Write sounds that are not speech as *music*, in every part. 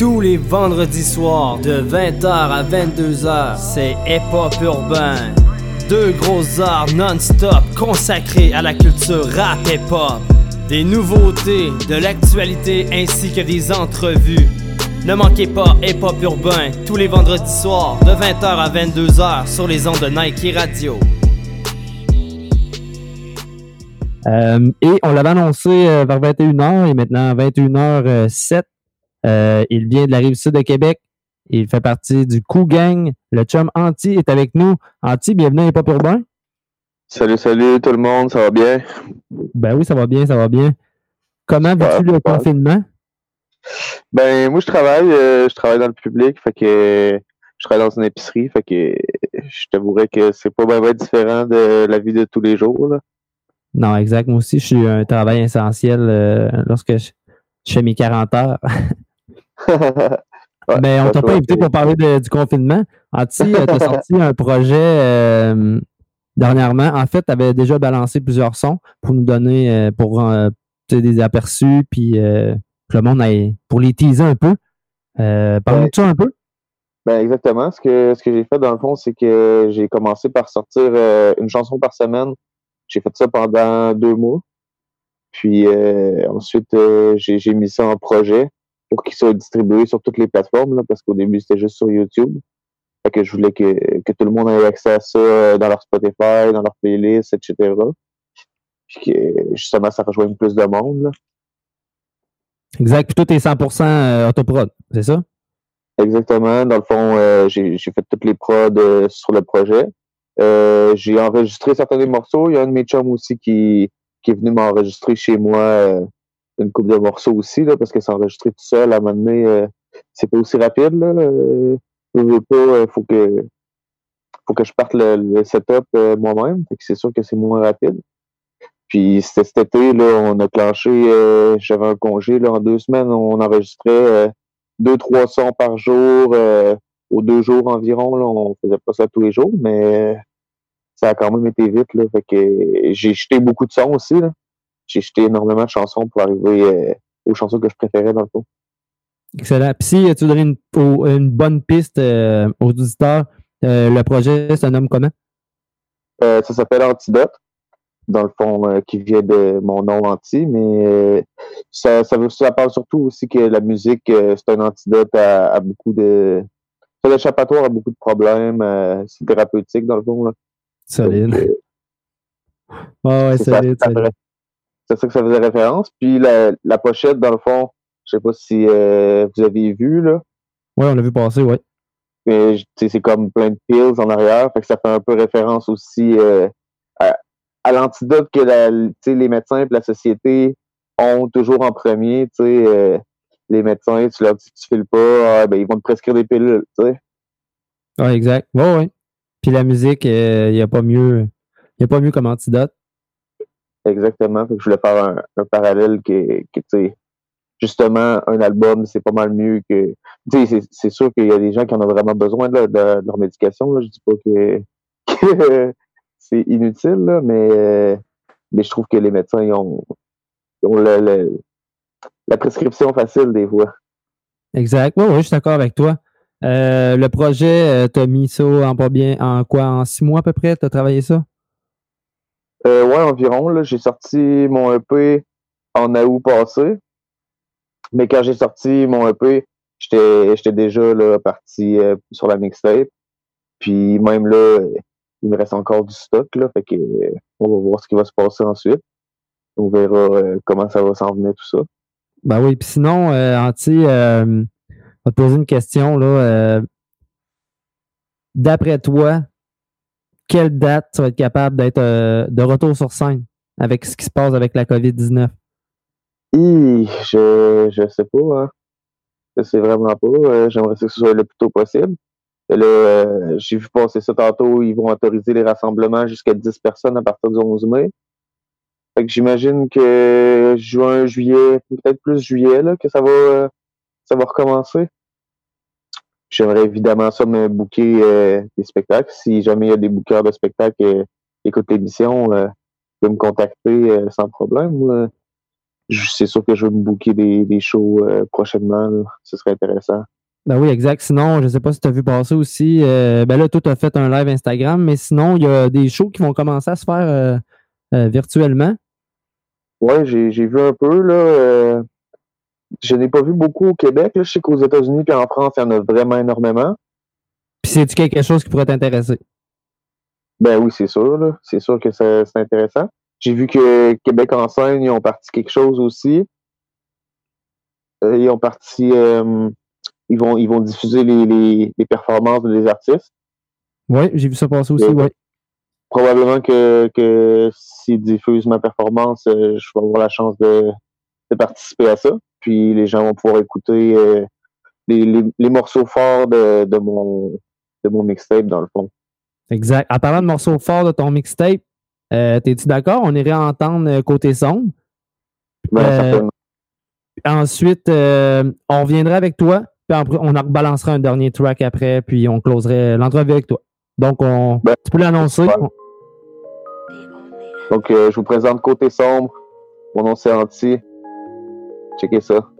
Tous les vendredis soirs de 20h à 22h, c'est Hip Hop Urbain. Deux gros arts non-stop consacrés à la culture rap hip hop. Des nouveautés, de l'actualité ainsi que des entrevues. Ne manquez pas Hip Hop Urbain tous les vendredis soirs de 20h à 22h sur les ondes de Nike Radio. Euh, et on l'avait annoncé euh, vers 21h et maintenant 21h07. Euh, il vient de la rive sud de Québec. Il fait partie du Coup Gang. Le chum Anti est avec nous. Anti, bienvenue à Hip Hop Urbain. Salut, salut tout le monde, ça va bien? Ben oui, ça va bien, ça va bien. Comment vis-tu le confinement? Ben moi je travaille, je travaille dans le public, fait que je travaille dans une épicerie, fait que je t'avouerais que c'est pas vraiment différent de la vie de tous les jours. Là. Non, exact. Moi aussi, je suis un travail essentiel euh, lorsque je, fais mes 40 heures. *laughs* *laughs* Mais on t'a pas invité pour parler du confinement. Anti, tu as sorti un projet euh, dernièrement. En fait, tu avais déjà balancé plusieurs sons pour nous donner euh, pour des aperçus, puis que le monde aille, pour les teaser un peu. Parle-nous de ça un peu? Ben exactement. Ce que, ce que j'ai fait dans le fond, c'est que j'ai commencé par sortir une chanson par semaine j'ai fait ça pendant deux mois. Puis euh, ensuite, euh, j'ai mis ça en projet pour qu'il soit distribué sur toutes les plateformes, là, parce qu'au début, c'était juste sur YouTube. Fait que je voulais que, que tout le monde ait accès à ça euh, dans leur Spotify, dans leur playlist, etc. Puis que justement, ça rejoigne plus de monde. Là. Exact. Puis tout est 100% autoprod, c'est ça? Exactement. Dans le fond, j'ai fait toutes les prods sur le projet. Euh, j'ai enregistré certains des morceaux. Il y a un de mes chums aussi qui, qui est venu m'enregistrer chez moi euh, une coupe de morceaux aussi, là, parce que s'enregistrer tout seul à un moment donné, euh, c'est pas aussi rapide. Là. je veux pas, faut que faut que je parte le, setup moi-même. C'est sûr que c'est moins rapide. Puis cet été, là, on a clenché, j'avais un congé là, en deux semaines, on enregistrait deux, trois sons par jour, aux deux jours environ. Là, on faisait pas ça tous les jours, mais ça a quand même été vite. Là, fait que j'ai jeté beaucoup de sons aussi. J'ai jeté énormément de chansons pour arriver euh, aux chansons que je préférais dans le fond. Excellent. Puis si tu donnes une, une bonne piste euh, aux auditeurs, euh, le projet se nomme comment? ça s'appelle Antidote, dans le fond, qui vient de mon nom anti, mais ça, ça, ça, parle surtout aussi que la musique, c'est un antidote à, beaucoup de. C'est l'échappatoire à beaucoup de problèmes. c'est thérapeutique, dans le fond. Là. Solide. Euh, ouais, solide, C'est ça que ça faisait référence. Puis la, la, pochette, dans le fond, je sais pas si euh, vous avez vu, là. Oui, on l'a vu passer, oui. C'est comme plein de pills en arrière, fait que ça fait un peu référence aussi euh, à, l'antidote que la, les médecins et la société ont toujours en premier. les médecins, tu leur dis que tu files pas, ah, ben, ils vont te prescrire des pilules. Oui, exact. Oui, oui. Puis la musique, il euh, n'y a pas mieux. Il a pas mieux comme antidote. Exactement. je voulais faire un, parallèle que, tu sais, justement, un album, c'est pas mal mieux que. Tu sais, c'est sûr qu'il y a des gens qui en ont vraiment besoin de, leur médication. Je dis pas *laughs* que, c'est inutile, là, mais, mais je trouve que les médecins ils ont, ont la prescription facile des fois. Exact. Oui, je suis d'accord avec toi. Euh, le projet, euh, tu as mis ça en pas bien en quoi? En six mois à peu près? Tu as travaillé ça? Euh, ouais, environ. J'ai sorti mon EP en août passé. Mais quand j'ai sorti mon EP, j'étais déjà là, parti euh, sur la mixtape. Puis même là, il me reste encore du stock. Là, fait que on va voir ce qui va se passer ensuite. On verra comment ça va s'en venir tout ça. Ben oui, puis sinon, Anti, va te poser une question. Là, euh, D'après toi, quelle date tu vas être capable d'être euh, de retour sur scène avec ce qui se passe avec la COVID-19? Je je sais pas. Hein. Je sais vraiment pas. Euh, j'aimerais que ce soit le plus tôt possible. Là, j'ai vu passer ça tantôt. Ils vont autoriser les rassemblements jusqu'à 10 personnes à partir du 11 mai. J'imagine que juin, juillet, peut-être plus juillet, que ça va ça va recommencer. J'aimerais évidemment ça me booker euh, des spectacles. Si jamais il y a des bookers de spectacles qui écoutent l'émission, euh, de me contacter euh, sans problème. c'est sûr que je vais me booker des, des shows euh, prochainement. Ce serait intéressant. Ben oui, exact. Sinon, je ne sais pas si tu as vu passer aussi. Euh, ben là, toi, tu as fait un live Instagram, mais sinon, il y a des shows qui vont commencer à se faire euh, virtuellement. Oui, j'ai vu un peu. là. Je n'ai pas vu beaucoup au Québec. Je sais qu'aux États-Unis et en France, il y en a vraiment énormément. Puis c'est-tu quelque chose qui pourrait t'intéresser? Ben oui, c'est sûr. C'est sûr que c'est intéressant. J'ai vu que Québec en scène, ils ont parti quelque chose aussi. Euh, ils ont parti. Euh, ils, vont, ils vont diffuser les, performances des artistes. Oui, j'ai vu ça passer aussi, oui. Probablement que, que s'ils diffusent ma performance, euh, je vais avoir la chance de, participer à ça. Puis les gens vont pouvoir écouter les, morceaux forts de, de mon, de mon mixtape, dans le fond. Exact. En parlant de morceaux forts de ton mixtape, euh, T'es-tu d'accord? On irait entendre euh, côté sombre. Ben, euh, ensuite, euh, on reviendrait avec toi, puis on rebalancera un dernier track après, puis on closerait l'entrevue avec toi. Donc, on, ben, tu peux l'annoncer. Donc, je vous présente Côté Sombre. Mon nom, c'est Anti. check yourself.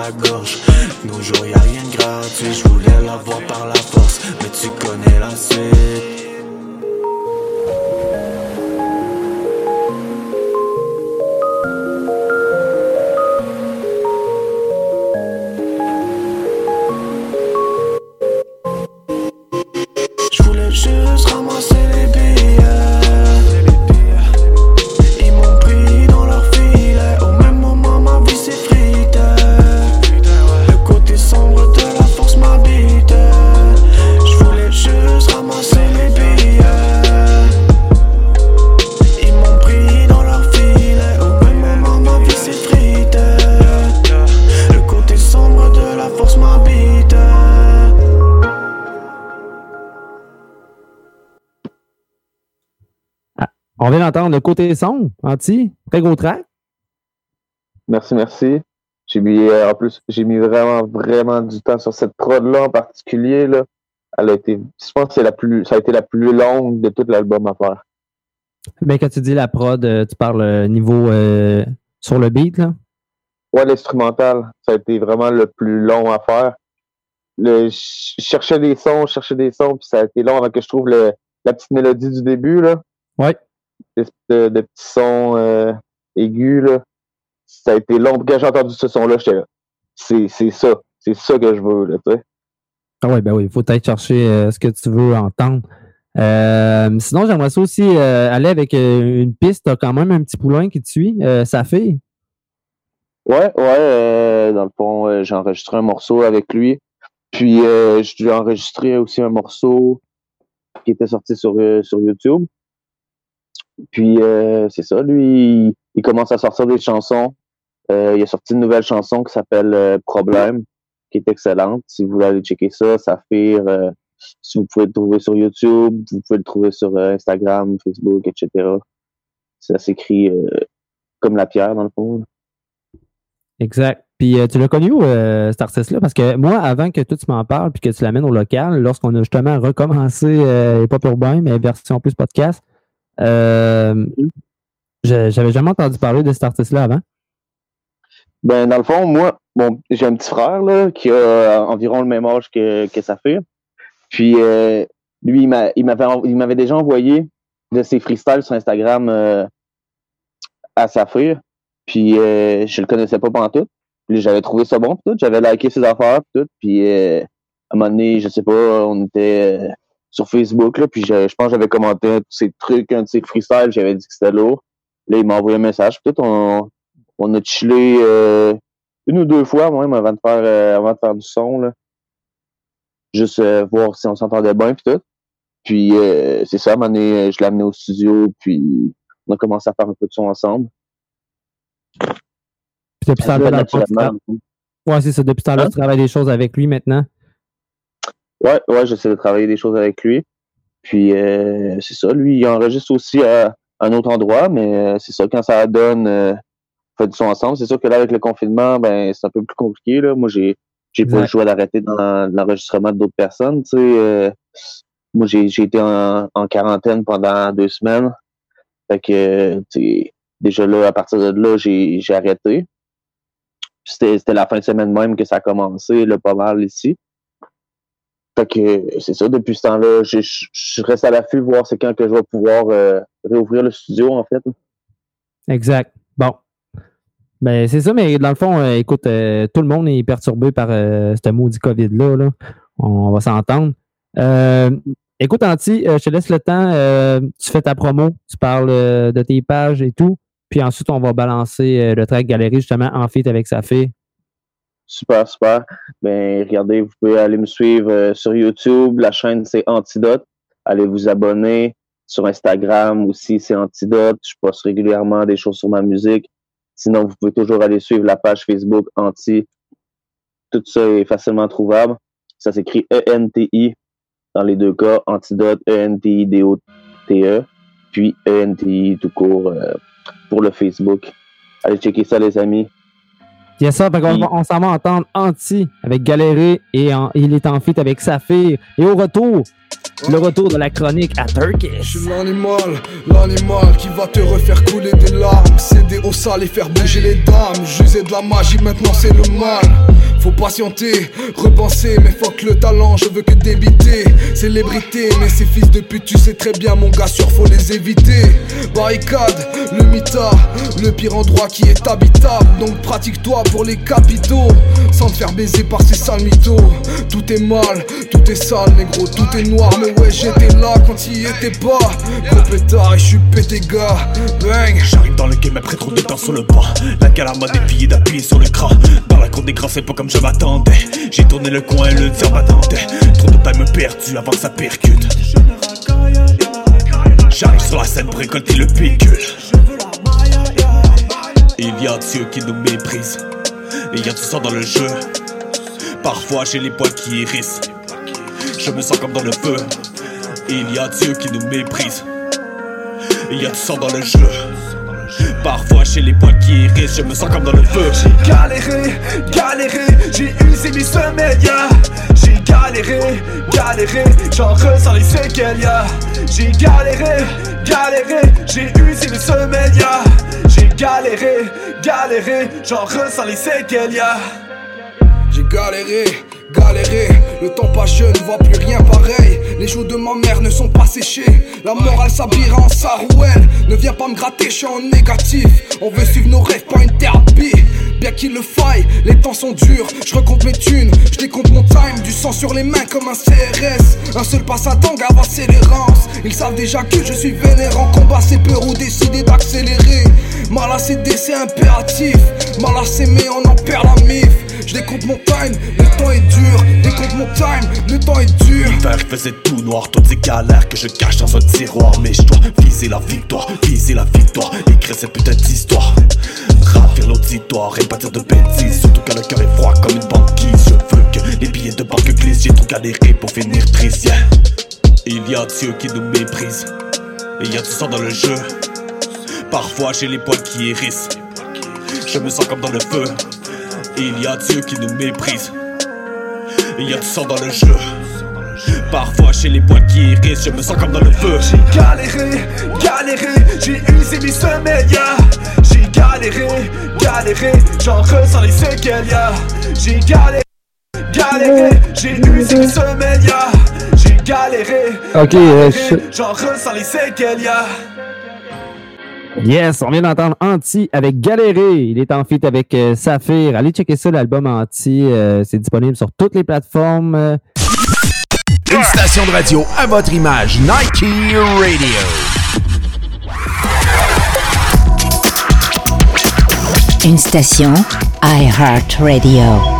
la gorge. Nos jours, y rien de gratuit, je voulais la voir par la entendre le côté son, Anti. Très gros track. Merci, merci. J'ai mis, euh, en plus, j'ai mis vraiment, vraiment du temps sur cette prod-là en particulier. Là. Elle a été, je pense que c'est la plus, ça a été la plus longue de tout l'album à faire. Mais quand tu dis la prod, euh, tu parles euh, niveau sur le beat, là? Ouais, l'instrumental. Ça a été vraiment le plus long à faire. Le, je cherchais des sons, je cherchais des sons, puis ça a été long avant que je trouve le, la petite mélodie du début, là. Ouais de, de, petits sons. Euh, aigu, là, ça a été long. Quand j'ai entendu ce son-là, j'étais là. C'est, c'est ça. C'est ça que je veux, là, tu sais. Ah oui, ben oui, il faut peut-être chercher euh, ce que tu veux entendre. Euh, sinon, j'aimerais ça aussi euh, aller avec une piste. T'as quand même un petit poulain qui te suit, sa fille. Ouais, ouais. dans le fond, j'ai enregistré un morceau avec lui. Puis, je lui ai enregistré aussi un morceau qui était sorti sur, sur YouTube. Puis, c'est ça, lui, il, commence à sortir des chansons. il a sorti une nouvelle chanson qui s'appelle Problème qui est excellente. Si vous voulez aller checker ça, Saphir, euh, si vous pouvez le trouver sur YouTube, vous pouvez le trouver sur euh, Instagram, Facebook, etc. Ça s'écrit euh, comme la pierre, dans le fond. Exact. Puis tu l'as connu où, cet artiste-là? Parce que moi, avant que toi tu m'en parles puis que tu l'amènes au local, lorsqu'on a justement recommencé euh, Pop Urbain, mais version plus podcast, j'avais jamais entendu parler de cet artiste-là avant. Ben, dans le fond, moi, bon, j'ai un petit frère là, qui a euh, environ le même âge que, que sa fille. Puis euh, lui, il m'avait déjà envoyé de ses freestyles sur Instagram euh, à sa fille. Puis je le connaissais pas pendant tout. J'avais trouvé ça bon tout. J'avais liké ses affaires tout. Puis à un moment donné, je sais pas, on était sur Facebook là, puis je, je pense que j'avais commenté un de ses trucs, un de ses freestyles, j'avais dit que c'était lourd. Là, il m'a envoyé un message. Puis tout, on, on a chillé euh, une ou deux fois même avant de faire euh, avant de faire du son là. Juste euh, voir si on s'entendait bien puis tout. Puis c'est ça, à je l'ai amené au studio puis on a commencé à faire un peu de son ensemble. Puis depuis ça Ouais, c'est ça. Depuis ce temps-là, tu travailles des choses avec lui maintenant? Ouais, ouais, j'essaie de travailler des choses avec lui. Puis c'est ça, lui, il enregistre aussi à un autre endroit, mais c'est ça, quand ça donne fait du son ensemble. C'est sûr que là, avec le confinement, ben, c'est un peu plus compliqué. Là. Moi, j'ai j'ai pas le choix d'arrêter dans l'enregistrement d'autres personnes. Tu sais, euh, moi, j'ai été en, quarantaine pendant deux semaines. Fait que, déjà là, à partir de là, j'ai arrêté. C'était la fin de semaine même que ça a commencé, là, pas mal ici. Que c'est ça, depuis ce temps-là, je reste à l'affût, voir c'est quand que je vais pouvoir euh, réouvrir le studio, en fait. Exact. Bon, ben, c'est ça, mais dans le fond, euh, écoute, euh, tout le monde est perturbé par ce maudit COVID-là. Là. On, va s'entendre. écoute, Anti, je te laisse le temps. tu fais ta promo, tu parles de tes pages et tout. Puis ensuite, on va balancer le track galerie justement en fit avec sa fille. Super, super. Ben, regardez, vous pouvez aller me suivre sur YouTube. La chaîne, c'est Antidote. Allez vous abonner. Sur Instagram aussi, c'est Antidote. Je poste régulièrement des choses sur ma musique. Sinon, vous pouvez toujours aller suivre la page Facebook Anti. Tout ça est facilement trouvable. Ça s'écrit E-N-T-I dans les deux cas. Antidote, E-N-T-I-D-O-T-E. Puis E-N-T-I tout court euh, pour le Facebook. Allez checker ça, les amis. Yes, ça, on, on s'en va entendre Anti avec Galéré et il est en fit avec Saphir. Et au retour, le retour de la chronique à Turkish. Je suis l'animal, l'animal qui va te refaire couler des larmes. Céder au sale et faire bouger les dames. J'usais de la magie, maintenant c'est le mal. Faut patienter, repenser, mais fuck le talent, je veux que débiter. Célébrité, mais ces fils de pute, tu sais très bien, mon gars, sûr, faut les éviter. Barricade, le mita, le pire endroit qui est habitable. Donc pratique-toi pour les capitaux, sans te faire baiser par ces sales mythos. Tout est mal, tout est sale, négro, tout est noir, mais ouais, j'étais là quand il était pas. Gros et je suis pété, gars. Bang. J'arrive dans le game après trop de temps sur le banc. La galama des filles d'appuyer sur l'écran. Dans la cour des grands, c'est pas comme je m'attendais. J'ai tourné le coin et le tir m'attendait. Trop de time perdu avant que ça percute. J'arrive sur la scène pour récolter le pécule. Il y a Dieu qui nous méprise. Il y a tout ça dans le jeu. Parfois j'ai les poils qui hérissent. Je me sens comme dans le feu. Il y a Dieu qui nous méprise. Il y a tout ça dans le jeu. Parfois chez les poils qui hérissent, je me sens comme dans le feu. J'ai galéré, galéré, j'ai usé mes semaines, J'ai galéré, galéré, j'en ressens les séquelles, J'ai galéré, galéré, j'ai usé mes semaines, J'ai galéré, galéré, j'en ressens les séquelles, J'ai galéré, galéré, le temps pas jeune, ne voit plus rien pareil. Les joues de ma mère ne sont pas séchées. La morale s'habillera en sarouel. Ne viens pas me gratter, je suis en négatif. On veut suivre nos rêves, pas une thérapie. Bien qu'il le faille, les temps sont durs. Je recompte mes thunes, je décompte mon time. Du sang sur les mains comme un CRS. Un seul passe à tangue, avancer les rances. Ils savent déjà que je suis vénère en combat, c'est peur ou décider d'accélérer. Mal à céder, c'est impératif. Mal à on en perd la mif. Décompte mon time, le temps est dur. Décompte mon time, le temps est dur. L'hiver faisait tout noir, toutes ces galères que je cache dans un tiroir. Mais je dois viser la victoire, viser la victoire, écrire cette putain d'histoire. Ravir l'auditoire et dire de bêtises, surtout quand le cœur est froid comme une banquise. Je veux que les billets de banque glissent, j'ai trop galéré pour finir triste. Il y a Dieu qui nous méprise, et il y a du sang dans le jeu. Parfois j'ai les poils qui hérissent, je me sens comme dans le feu. Il y a Dieu qui nous méprise, il y a du sang dans le jeu. Parfois j'ai les poils qui hérissent, je me sens comme dans le feu. J'ai galéré, galéré, j'ai usé mes semelles, yeah. J'ai galéré, galéré, j'en ressens les séquelles, yeah. J'ai galéré, galéré, j'ai usé mes semelles, yeah. J'ai galéré, Ok, euh, galéré, j'en ressens les séquelles, yeah. Yes, on vient d'entendre Anti avec Galéré. Il est en feat avec euh, Saphir. Allez checker ça, l'album Anti. euh, c'est disponible sur toutes les plateformes. euh, Une station de radio à votre image. Nike Radio. Une station iHeart Radio.